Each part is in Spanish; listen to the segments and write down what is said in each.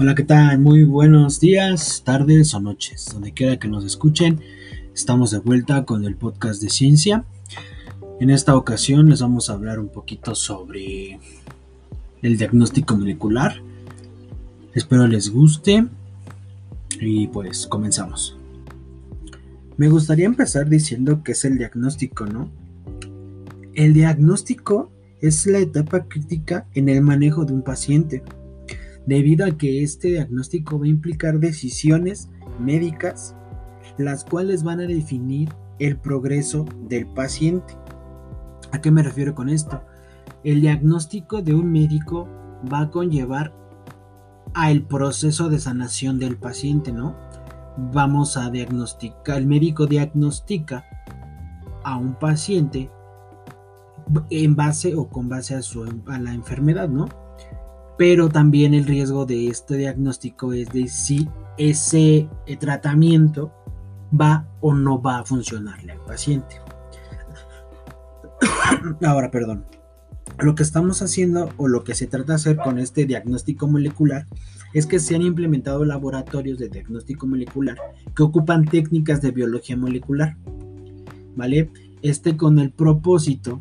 Hola, ¿qué tal? Muy buenos días, tardes o noches, donde quiera que nos escuchen. Estamos de vuelta con el podcast de ciencia. En esta ocasión les vamos a hablar un poquito sobre el diagnóstico molecular. Espero les guste y pues comenzamos. Me gustaría empezar diciendo que es el diagnóstico, ¿no? El diagnóstico es la etapa crítica en el manejo de un paciente debido a que este diagnóstico va a implicar decisiones médicas, las cuales van a definir el progreso del paciente. ¿A qué me refiero con esto? El diagnóstico de un médico va a conllevar al proceso de sanación del paciente, ¿no? Vamos a diagnosticar, el médico diagnostica a un paciente en base o con base a, su, a la enfermedad, ¿no? Pero también el riesgo de este diagnóstico es de si ese eh, tratamiento va o no va a funcionarle al paciente. Ahora, perdón. Lo que estamos haciendo o lo que se trata de hacer con este diagnóstico molecular es que se han implementado laboratorios de diagnóstico molecular que ocupan técnicas de biología molecular. ¿Vale? Este con el propósito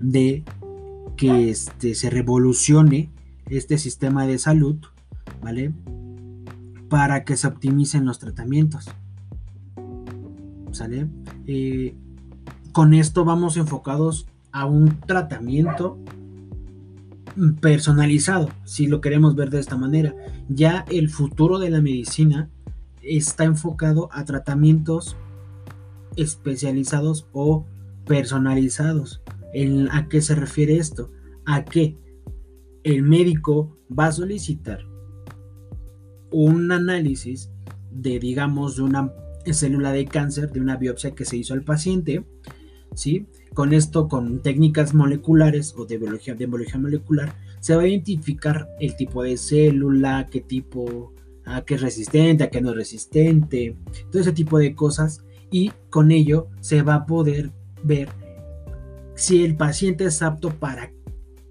de que este, se revolucione este sistema de salud, ¿vale? Para que se optimicen los tratamientos. ¿Sale? Eh, con esto vamos enfocados a un tratamiento personalizado, si lo queremos ver de esta manera. Ya el futuro de la medicina está enfocado a tratamientos especializados o personalizados. ¿A qué se refiere esto? A que el médico va a solicitar un análisis de, digamos, de una célula de cáncer, de una biopsia que se hizo al paciente, ¿sí? Con esto, con técnicas moleculares o de biología, de biología molecular, se va a identificar el tipo de célula, qué tipo, a qué es resistente, a qué no es resistente, todo ese tipo de cosas, y con ello se va a poder ver si el paciente es apto para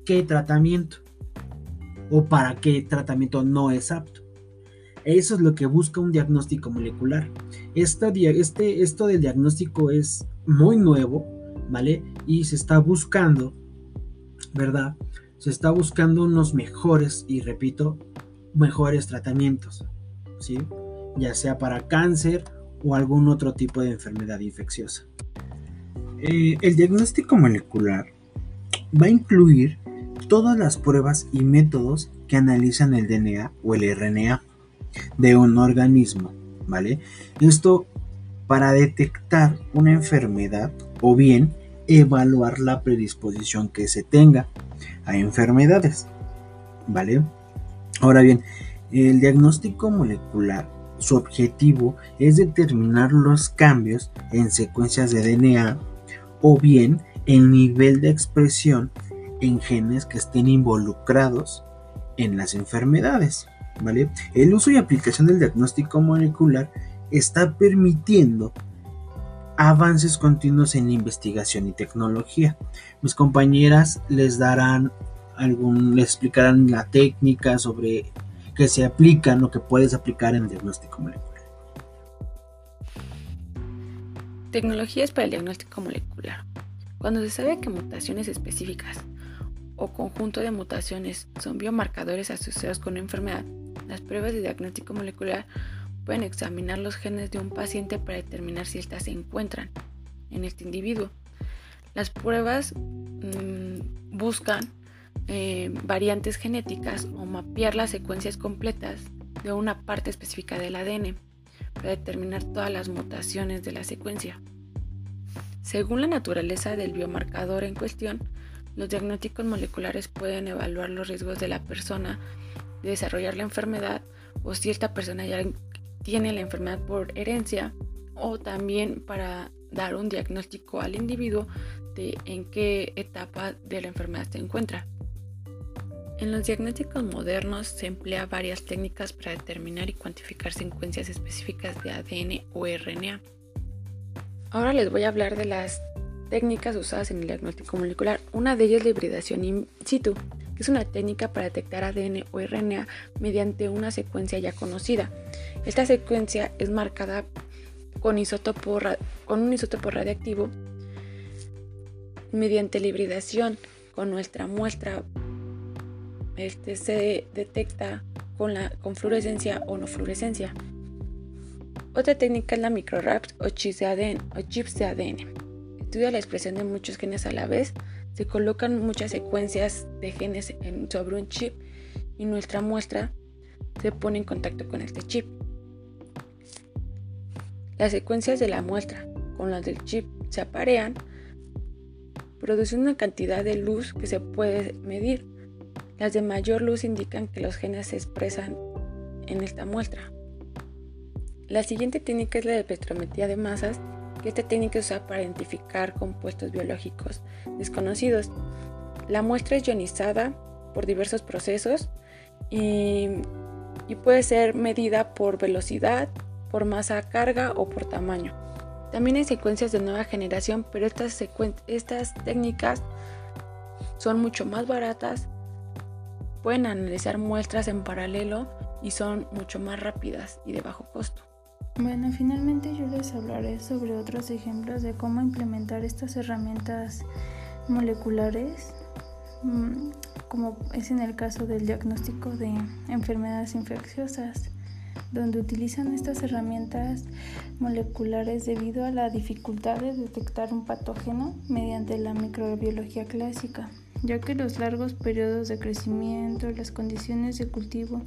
qué tratamiento o para qué tratamiento no es apto. Eso es lo que busca un diagnóstico molecular. Este, este, esto del diagnóstico es muy nuevo, ¿vale? Y se está buscando, ¿verdad? Se está buscando unos mejores, y repito, mejores tratamientos, ¿sí? Ya sea para cáncer o algún otro tipo de enfermedad infecciosa. Eh, el diagnóstico molecular va a incluir todas las pruebas y métodos que analizan el DNA o el RNA de un organismo, ¿vale? Esto para detectar una enfermedad o bien evaluar la predisposición que se tenga a enfermedades, ¿vale? Ahora bien, el diagnóstico molecular, su objetivo es determinar los cambios en secuencias de DNA o bien el nivel de expresión en genes que estén involucrados en las enfermedades. ¿vale? El uso y aplicación del diagnóstico molecular está permitiendo avances continuos en investigación y tecnología. Mis compañeras les darán algún, les explicarán la técnica sobre que se aplican o que puedes aplicar en el diagnóstico molecular. Tecnologías para el diagnóstico molecular. Cuando se sabe que mutaciones específicas o conjunto de mutaciones son biomarcadores asociados con una enfermedad, las pruebas de diagnóstico molecular pueden examinar los genes de un paciente para determinar si éstas se encuentran en este individuo. Las pruebas mm, buscan eh, variantes genéticas o mapear las secuencias completas de una parte específica del ADN para determinar todas las mutaciones de la secuencia. Según la naturaleza del biomarcador en cuestión, los diagnósticos moleculares pueden evaluar los riesgos de la persona de desarrollar la enfermedad o si esta persona ya tiene la enfermedad por herencia o también para dar un diagnóstico al individuo de en qué etapa de la enfermedad se encuentra. En los diagnósticos modernos se emplea varias técnicas para determinar y cuantificar secuencias específicas de ADN o RNA. Ahora les voy a hablar de las técnicas usadas en el diagnóstico molecular. Una de ellas es la hibridación in situ. que es una técnica para detectar ADN o RNA mediante una secuencia ya conocida. Esta secuencia es marcada con, isótopo, con un isótopo radiactivo mediante la hibridación con nuestra muestra este, se detecta con, la, con fluorescencia o no fluorescencia. Otra técnica es la microRAPS o chips de ADN. O chips de ADN. Estudia la expresión de muchos genes a la vez. Se colocan muchas secuencias de genes sobre un chip y nuestra muestra se pone en contacto con este chip. Las secuencias de la muestra con las del chip se aparean, producen una cantidad de luz que se puede medir. Las de mayor luz indican que los genes se expresan en esta muestra. La siguiente técnica es la de espectrometría de masas, que esta técnica usa para identificar compuestos biológicos desconocidos. La muestra es ionizada por diversos procesos y, puede ser medida por velocidad, por masa carga o por tamaño. También hay secuencias de nueva generación, pero estas, estas técnicas son mucho más baratas, pueden analizar muestras en paralelo y son mucho más rápidas y de bajo costo. Bueno, finalmente yo les hablaré sobre otros ejemplos de cómo implementar estas herramientas moleculares, mm, como es en el caso del diagnóstico de enfermedades infecciosas, donde utilizan estas herramientas moleculares debido a la dificultad de detectar un patógeno mediante la microbiología clásica, ya que los largos periodos de crecimiento, las condiciones de cultivo,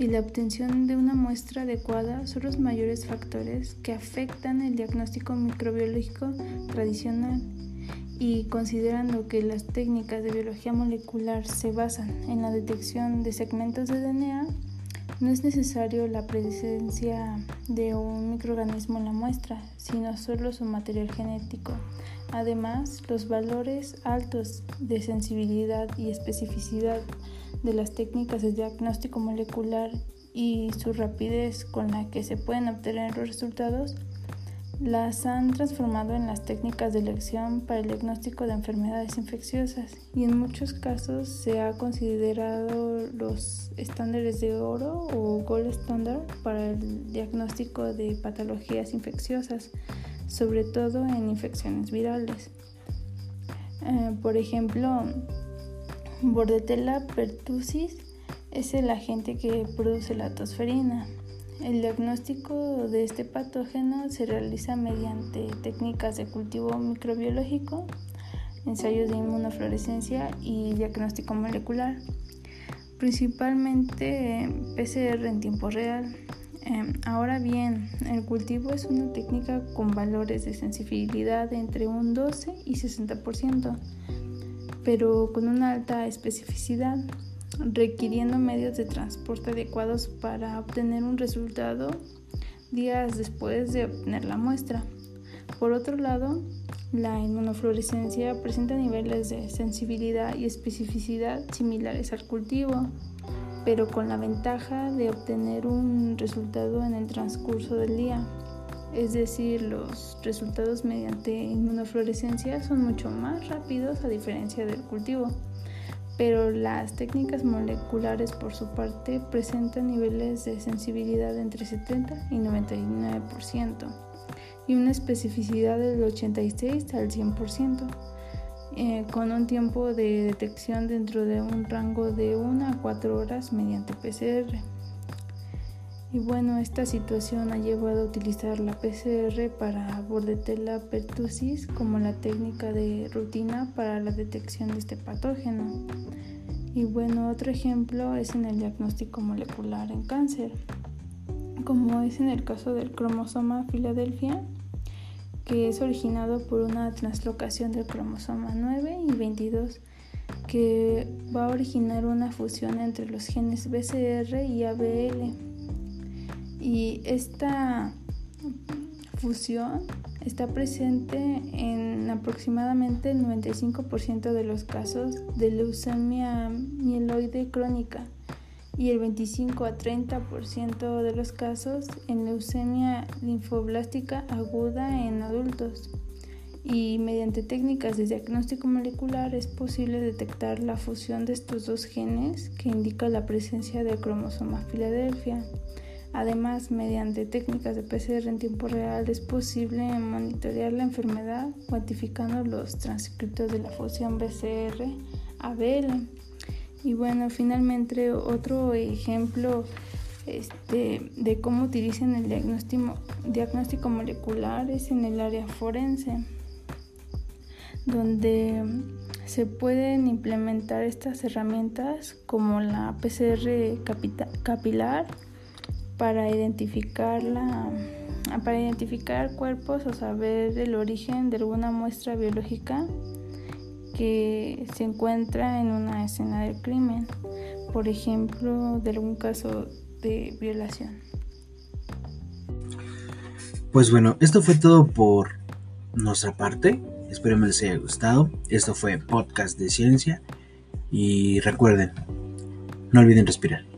y la obtención de una muestra adecuada son los mayores factores que afectan el diagnóstico microbiológico tradicional y considerando que las técnicas de biología molecular se basan en la detección de segmentos de DNA, no es necesario la presencia de un microorganismo en la muestra, sino solo su material genético. Además, los valores altos de sensibilidad y especificidad de las técnicas de diagnóstico molecular y su rapidez con la que se pueden obtener los resultados las han transformado en las técnicas de elección para el diagnóstico de enfermedades infecciosas y en muchos casos se ha considerado los estándares de oro o gold standard para el diagnóstico de patologías infecciosas, sobre todo en infecciones virales. Eh, por ejemplo, Bordetella pertussis es el agente que produce la tosferina. El diagnóstico de este patógeno se realiza mediante técnicas de cultivo microbiológico, ensayos de inmunofluorescencia y diagnóstico molecular, principalmente PCR en tiempo real. Em, ahora bien, el cultivo es una técnica con valores de sensibilidad entre un 12 y 60% pero con una alta especificidad, requiriendo medios de transporte adecuados para obtener un resultado días después de obtener la muestra. Por otro lado, la inmunofluorescencia presenta niveles de sensibilidad y especificidad similares al cultivo, pero con la ventaja de obtener un resultado en el transcurso del día es decir, los resultados mediante inmunofluorescencia son mucho más rápidos a diferencia del cultivo, pero las técnicas moleculares por su parte presentan niveles de sensibilidad entre 70 y 99% y una especificidad del 86 al 100%. Eh, con un tiempo de detección dentro de un rango de 1 a 4 horas mediante PCR. Y bueno, esta situación ha llevado a utilizar la PCR para Bordetella pertussis como la técnica de rutina para la detección de este patógeno. Y bueno, otro ejemplo es en el diagnóstico molecular en cáncer, como es en el caso del cromosoma Filadelfia, que es originado por una translocación del cromosoma 9 y 22 que va a originar una fusión entre los genes BCR y ABL y esta fusión está presente en aproximadamente el 95% de los casos de leucemia mieloide crónica y el 25 a 30% de los casos en leucemia linfoblástica aguda en adultos. y mediante técnicas de diagnóstico molecular es posible detectar la fusión de estos dos genes que indica la presencia del cromosoma Filadelfia. Además, mediante técnicas de PCR en tiempo real es posible monitorear la enfermedad cuantificando los transcriptos de la fusión BCR-ABL. Y bueno, finalmente otro ejemplo este, de cómo utilizan el diagnóstico, diagnóstico molecular es en el área forense, donde se pueden implementar estas herramientas como la PCR capilar para identificar para identificar cuerpos o saber el origen de alguna muestra biológica que se encuentra en una escena del crimen, por ejemplo, de algún caso de violación. Pues bueno, esto fue todo por nuestra parte. Espero les haya gustado. Esto fue Podcast de Ciencia. Y recuerden, no olviden respirar.